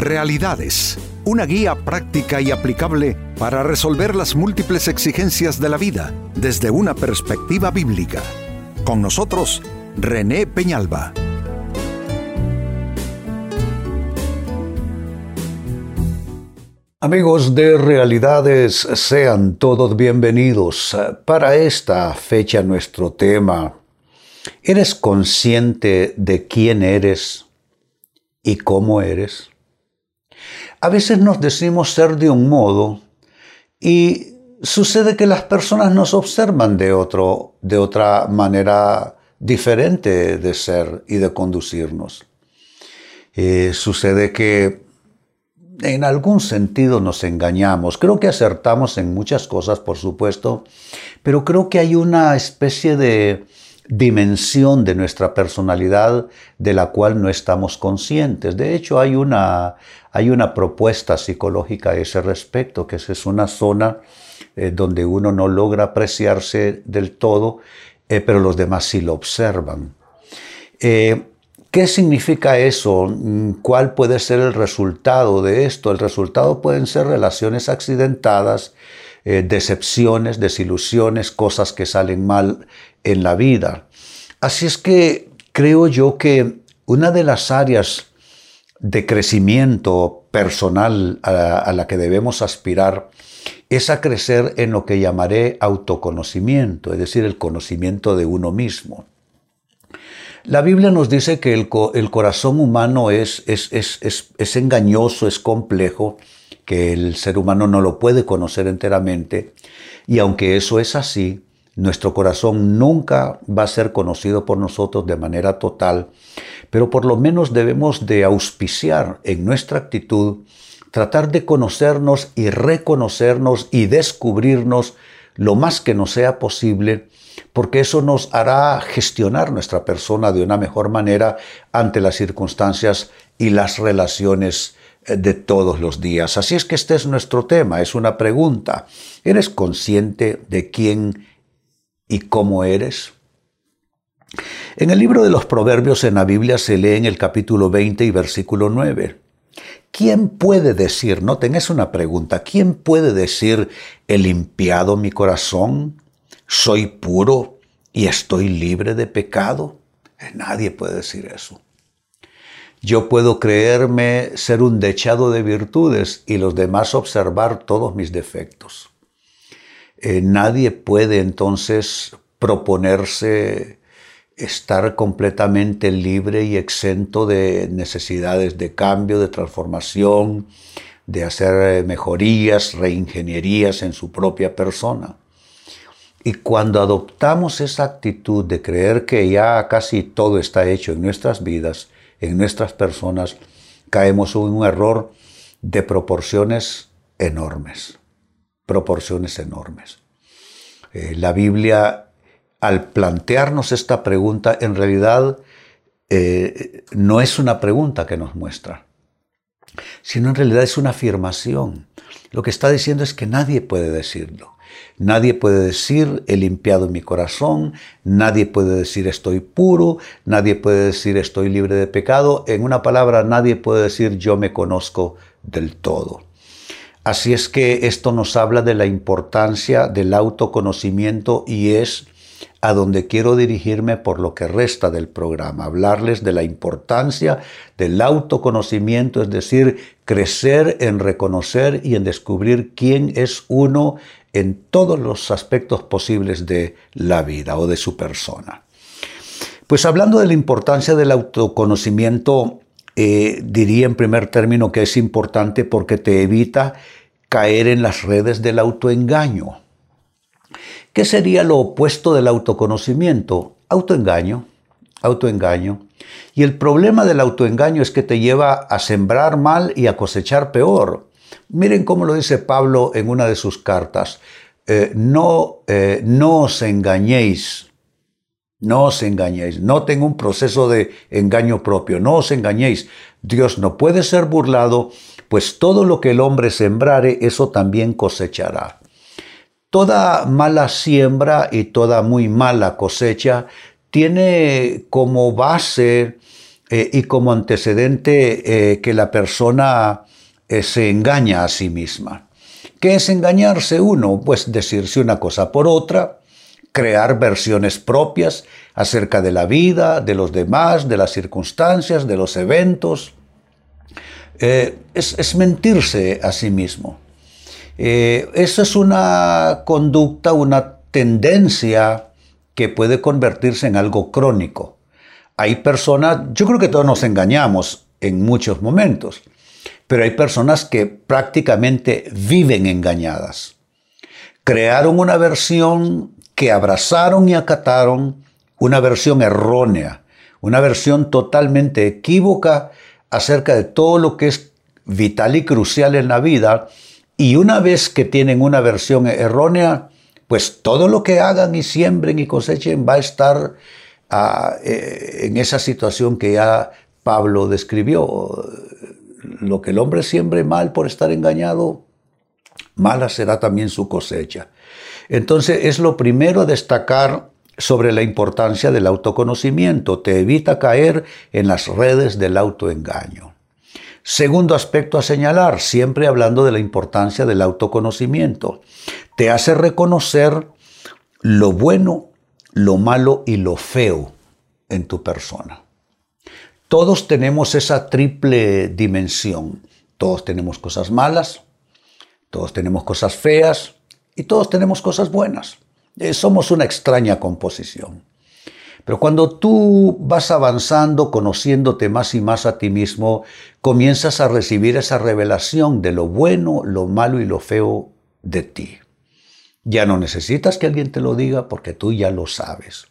Realidades, una guía práctica y aplicable para resolver las múltiples exigencias de la vida desde una perspectiva bíblica. Con nosotros, René Peñalba. Amigos de Realidades, sean todos bienvenidos. Para esta fecha nuestro tema, ¿eres consciente de quién eres y cómo eres? A veces nos decimos ser de un modo y sucede que las personas nos observan de, otro, de otra manera diferente de ser y de conducirnos. Eh, sucede que en algún sentido nos engañamos. Creo que acertamos en muchas cosas, por supuesto, pero creo que hay una especie de dimensión de nuestra personalidad de la cual no estamos conscientes. De hecho, hay una, hay una propuesta psicológica a ese respecto, que es una zona eh, donde uno no logra apreciarse del todo, eh, pero los demás sí lo observan. Eh, ¿Qué significa eso? Mm, ¿Cuál puede ser el resultado de esto? El resultado pueden ser relaciones accidentadas, decepciones, desilusiones, cosas que salen mal en la vida. Así es que creo yo que una de las áreas de crecimiento personal a la que debemos aspirar es a crecer en lo que llamaré autoconocimiento, es decir, el conocimiento de uno mismo. La Biblia nos dice que el, corazón humano es, es, engañoso, es complejo, que el ser humano no lo puede conocer enteramente, y aunque eso es así, nuestro corazón nunca va a ser conocido por nosotros de manera total, pero por lo menos debemos de auspiciar en nuestra actitud, tratar de conocernos y reconocernos y descubrirnos lo más que nos sea posible porque eso nos hará gestionar nuestra persona de una mejor manera ante las circunstancias y las relaciones eh, de todos los días. Así es que este es nuestro tema, es una pregunta. ¿Eres consciente de quién y cómo eres? En el libro de los Proverbios en la Biblia se lee en el capítulo 20 y versículo 9. ¿Quién puede decir, noten, es una pregunta, ¿quién puede decir, he limpiado mi corazón? soy puro y estoy libre de pecado. Nadie puede decir eso. Yo puedo creerme ser un dechado de virtudes y los demás observar todos mis defectos. Eh, nadie puede entonces proponerse estar completamente libre y exento de necesidades de cambio, de transformación, de hacer mejorías, reingenierías en su propia persona. Y cuando adoptamos esa actitud de creer que ya casi todo está hecho en nuestras vidas, en nuestras personas, caemos en un error de proporciones enormes. Proporciones enormes. Eh, la Biblia, al plantearnos esta pregunta, en realidad eh, no es una pregunta que nos muestra, sino en realidad es una afirmación. Lo que está diciendo es que nadie puede decirlo. Nadie puede decir he limpiado mi corazón, nadie puede decir estoy puro, nadie puede decir estoy libre de pecado. En una palabra, nadie puede decir yo me conozco del todo. Así es que esto nos habla de la importancia del autoconocimiento y es a donde quiero dirigirme por lo que resta del programa, hablarles de la importancia del autoconocimiento, es decir, crecer en reconocer y en descubrir quién es uno en todos los aspectos posibles de la vida o de su persona. Pues hablando de la importancia del autoconocimiento, eh, diría en primer término que es importante porque te evita caer en las redes del autoengaño. ¿Qué sería lo opuesto del autoconocimiento? Autoengaño, autoengaño. Y el problema del autoengaño es que te lleva a sembrar mal y a cosechar peor. Miren cómo lo dice Pablo en una de sus cartas. Eh, no, eh, no os engañéis, no os engañéis, no tengo un proceso de engaño propio, no os engañéis. Dios no puede ser burlado, pues todo lo que el hombre sembrare, eso también cosechará. Toda mala siembra y toda muy mala cosecha tiene como base eh, y como antecedente eh, que la persona eh, se engaña a sí misma. ¿Qué es engañarse uno? Pues decirse una cosa por otra, crear versiones propias acerca de la vida, de los demás, de las circunstancias, de los eventos. es, mentirse a sí mismo. eso es una conducta, una tendencia que puede convertirse en algo crónico. Hay personas, yo creo que todos nos engañamos en muchos momentos, pero hay personas que prácticamente viven engañadas. Crearon una versión que abrazaron y acataron, una versión errónea, una versión totalmente equívoca acerca de todo lo que es vital y crucial en la vida, y una vez que tienen una versión errónea, pues todo lo que hagan y siembren y cosechen va a estar ah, eh, en esa situación que ya Pablo describió. Lo que el hombre siembre mal por estar engañado, mala será también su cosecha. Entonces es lo primero a destacar sobre la importancia del autoconocimiento. Te evita caer en las redes del autoengaño. Segundo aspecto a señalar, siempre hablando de la importancia del autoconocimiento, te hace reconocer lo bueno, lo malo y lo feo en tu persona. Todos tenemos esa triple dimensión. Todos tenemos cosas malas, todos tenemos cosas feas y todos tenemos cosas buenas. Eh, somos una extraña composición. Pero cuando tú vas avanzando, conociéndote más y más a ti mismo, comienzas a recibir esa revelación de lo bueno, lo malo y lo feo de ti. Ya no necesitas que alguien te lo diga porque tú ya lo sabes.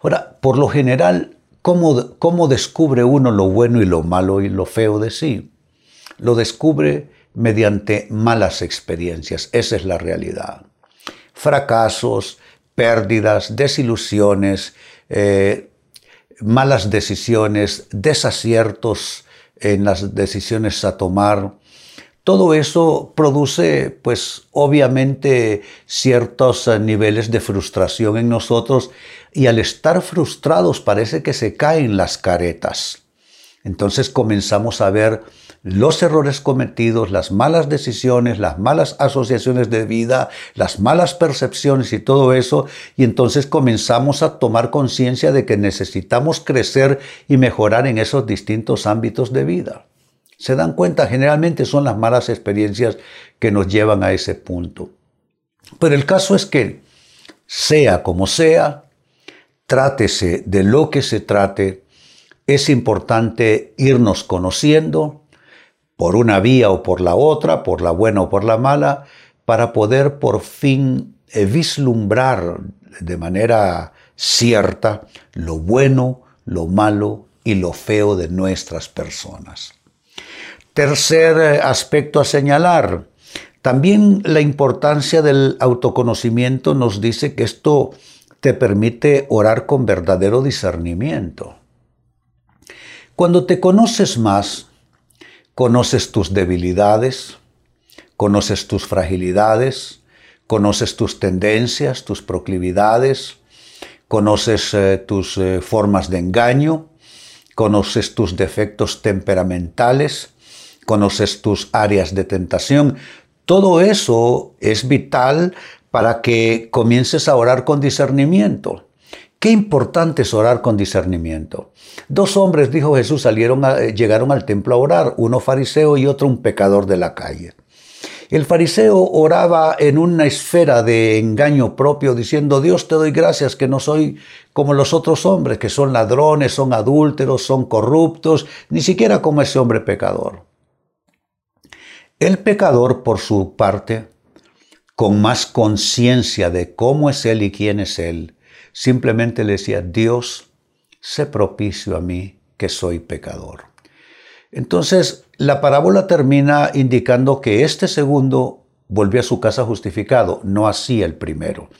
Ahora, por lo general, ¿cómo, cómo descubre uno lo bueno y lo malo y lo feo de sí? Lo descubre mediante malas experiencias. Esa es la realidad. Fracasos, pérdidas, desilusiones, eh, malas decisiones, desaciertos en las decisiones a tomar. Todo eso produce, pues, obviamente ciertos niveles de frustración en nosotros y al estar frustrados parece que se caen las caretas. Entonces comenzamos a ver los errores cometidos, las malas decisiones, las malas asociaciones de vida, las malas percepciones y todo eso, y entonces comenzamos a tomar conciencia de que necesitamos crecer y mejorar en esos distintos ámbitos de vida. Se dan cuenta, generalmente son las malas experiencias que nos llevan a ese punto. Pero el caso es que, sea como sea, trátese de lo que se trate, es importante irnos conociendo, por una vía o por la otra, por la buena o por la mala, para poder por fin eh, vislumbrar de manera cierta lo bueno, lo malo y lo feo de nuestras personas. Tercer eh, aspecto a señalar, también la importancia del autoconocimiento nos dice que esto te permite orar con verdadero discernimiento. Cuando te conoces más, Conoces tus debilidades, conoces tus fragilidades, conoces tus tendencias, tus proclividades, conoces eh, tus eh, formas de engaño, conoces tus defectos temperamentales, conoces tus áreas de tentación. Todo eso es vital para que comiences a orar con discernimiento. Qué importante es orar con discernimiento. Dos hombres, dijo Jesús, salieron llegaron al templo a orar, uno fariseo y otro un pecador de la calle. El fariseo oraba en una esfera de engaño propio, diciendo, Dios te doy gracias que no soy como los otros hombres, que son ladrones, son adúlteros, son corruptos, ni siquiera como ese hombre pecador. El pecador, por su parte, con más conciencia de cómo es Él y quién es Él, Simplemente le decía, Dios, sé propicio a mí que soy pecador. Entonces, la parábola termina indicando que este segundo volvió a su casa justificado, no así el primero.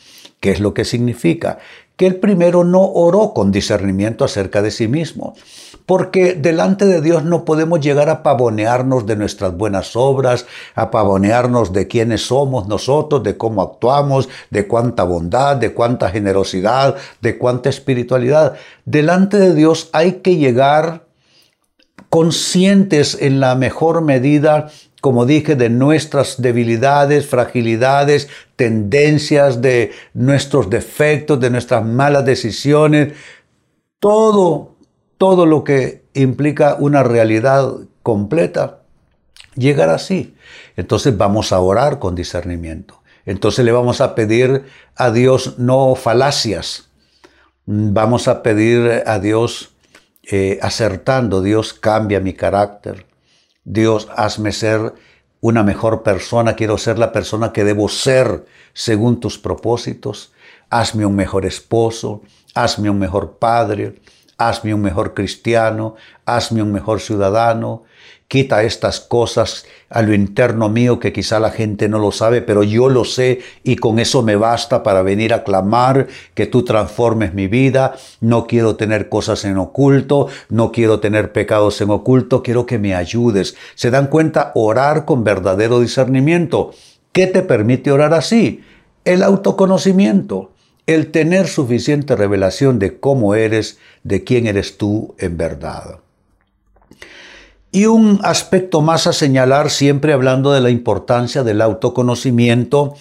¿Qué es lo que significa? Que el primero no oró con discernimiento acerca de sí mismo. porque delante de Dios no podemos llegar a pavonearnos de nuestras buenas obras, a pavonearnos de quiénes somos nosotros, de cómo actuamos, de cuánta bondad, de cuánta generosidad, de cuánta espiritualidad. Delante de Dios hay que llegar conscientes en la mejor medida como dije, de nuestras debilidades, fragilidades, tendencias, de nuestros defectos, de nuestras malas decisiones, todo, todo lo que implica una realidad completa, llegar así. Entonces vamos a orar con discernimiento. Entonces le vamos a pedir a Dios no falacias. Vamos a pedir a Dios eh, acertando. Dios cambia mi carácter. Dios, hazme ser una mejor persona, quiero ser la persona que debo ser según tus propósitos. Hazme un mejor esposo, hazme un mejor padre, hazme un mejor cristiano, hazme un mejor ciudadano, Quita estas cosas a lo interno mío que quizá la gente no lo sabe, pero yo lo sé y con eso me basta para venir a clamar que tú transformes mi vida. No quiero tener cosas en oculto, no quiero tener pecados en oculto, quiero que me ayudes. ¿Se dan cuenta? Orar con verdadero discernimiento. ¿Qué te permite orar así? El autoconocimiento, el tener suficiente revelación de cómo eres, de quién eres tú en verdad. Y un aspecto más a señalar, siempre hablando de la importancia del autoconocimiento,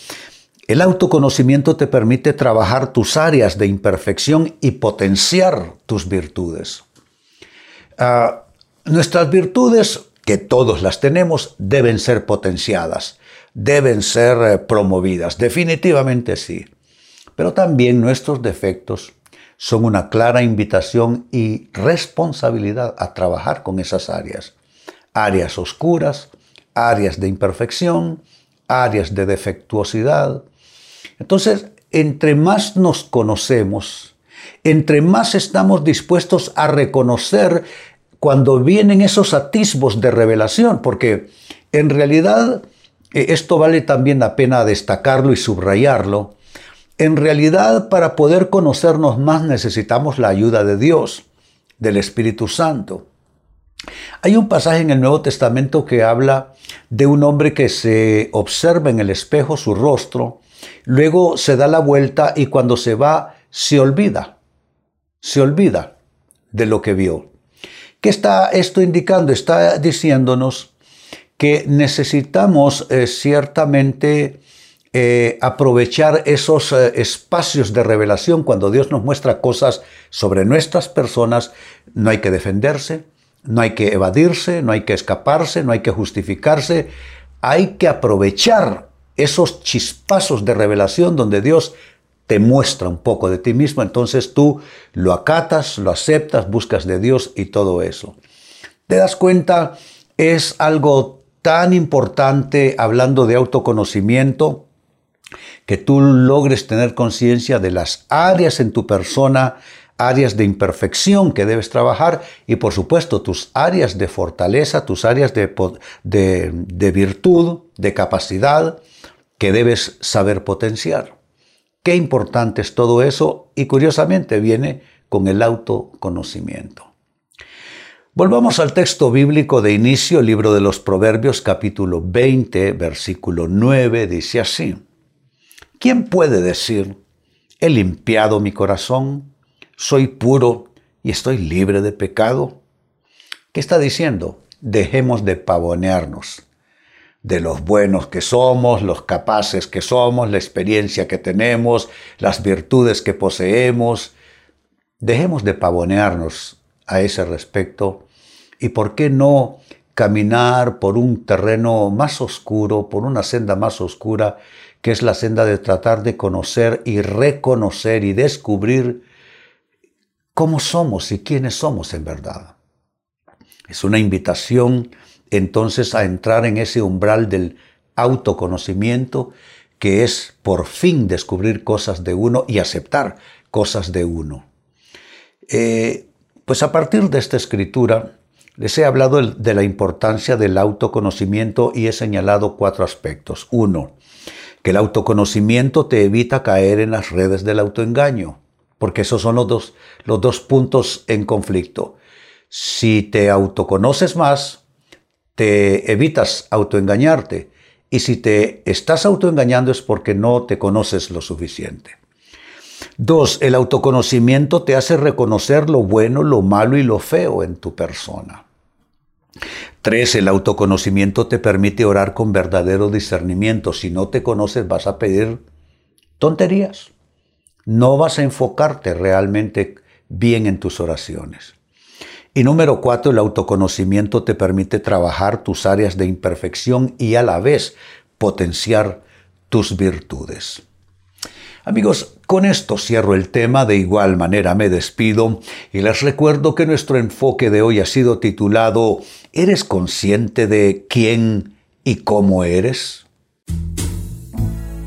el autoconocimiento te permite trabajar tus áreas de imperfección y potenciar tus virtudes. Ah, nuestras virtudes, que todos las tenemos, deben ser potenciadas, deben ser eh, promovidas, definitivamente sí. Pero también nuestros defectos son una clara invitación y responsabilidad a trabajar con esas áreas áreas oscuras, áreas de imperfección, áreas de defectuosidad. Entonces, entre más nos conocemos, entre más estamos dispuestos a reconocer cuando vienen esos atisbos de revelación, porque en realidad eh, esto vale también la pena destacarlo y subrayarlo, en realidad para poder conocernos más necesitamos la ayuda de Dios, del Espíritu Santo. Hay un pasaje en el Nuevo Testamento que habla de un hombre que se observa en el espejo su rostro, luego se da la vuelta y cuando se va se olvida, se olvida de lo que vio. ¿Qué está esto indicando? Está diciéndonos que necesitamos eh, ciertamente eh, aprovechar esos eh, espacios de revelación cuando Dios nos muestra cosas sobre nuestras personas. No hay que defenderse, no hay que evadirse, no hay que escaparse, no hay que justificarse. Hay que aprovechar esos chispazos de revelación donde Dios te muestra un poco de ti mismo, entonces tú lo acatas, lo aceptas, buscas de Dios y todo eso. ¿Te das cuenta? Es algo tan importante hablando de autoconocimiento que tú logres tener conciencia de las áreas en tu persona áreas de imperfección que debes trabajar y por supuesto tus áreas de fortaleza, tus áreas de, de, virtud, de capacidad que debes saber potenciar. Qué importante es todo eso y curiosamente viene con el autoconocimiento. Volvamos al texto bíblico de inicio, libro de los Proverbios capítulo 20, versículo 9, dice así, ¿quién puede decir, he limpiado mi corazón? Soy puro y estoy libre de pecado? ¿Qué está diciendo? Dejemos de pavonearnos de los buenos que somos, los capaces que somos, la experiencia que tenemos, las virtudes que poseemos. Dejemos de pavonearnos a ese respecto y por qué no caminar por un terreno más oscuro, por una senda más oscura, que es la senda de tratar de conocer y reconocer y descubrir cómo somos y quiénes somos en verdad. Es una invitación entonces a entrar en ese umbral del autoconocimiento que es por fin descubrir cosas de uno y aceptar cosas de uno. Eh, pues a partir de esta escritura les he hablado de la importancia del autoconocimiento y he señalado cuatro aspectos. Uno, que el autoconocimiento te evita caer en las redes del autoengaño porque esos son los dos, los dos puntos en conflicto. Si te autoconoces más, te evitas autoengañarte. Y si te estás autoengañando es porque no te conoces lo suficiente. Dos, el autoconocimiento te hace reconocer lo bueno, lo malo y lo feo en tu persona. Tres, el autoconocimiento te permite orar con verdadero discernimiento. Si no te conoces vas a pedir tonterías. No vas a enfocarte realmente bien en tus oraciones. Y número cuatro, el autoconocimiento te permite trabajar tus áreas de imperfección y a la vez potenciar tus virtudes. Amigos, con esto cierro el tema, de igual manera me despido y les recuerdo que nuestro enfoque de hoy ha sido titulado ¿Eres consciente de quién y cómo eres?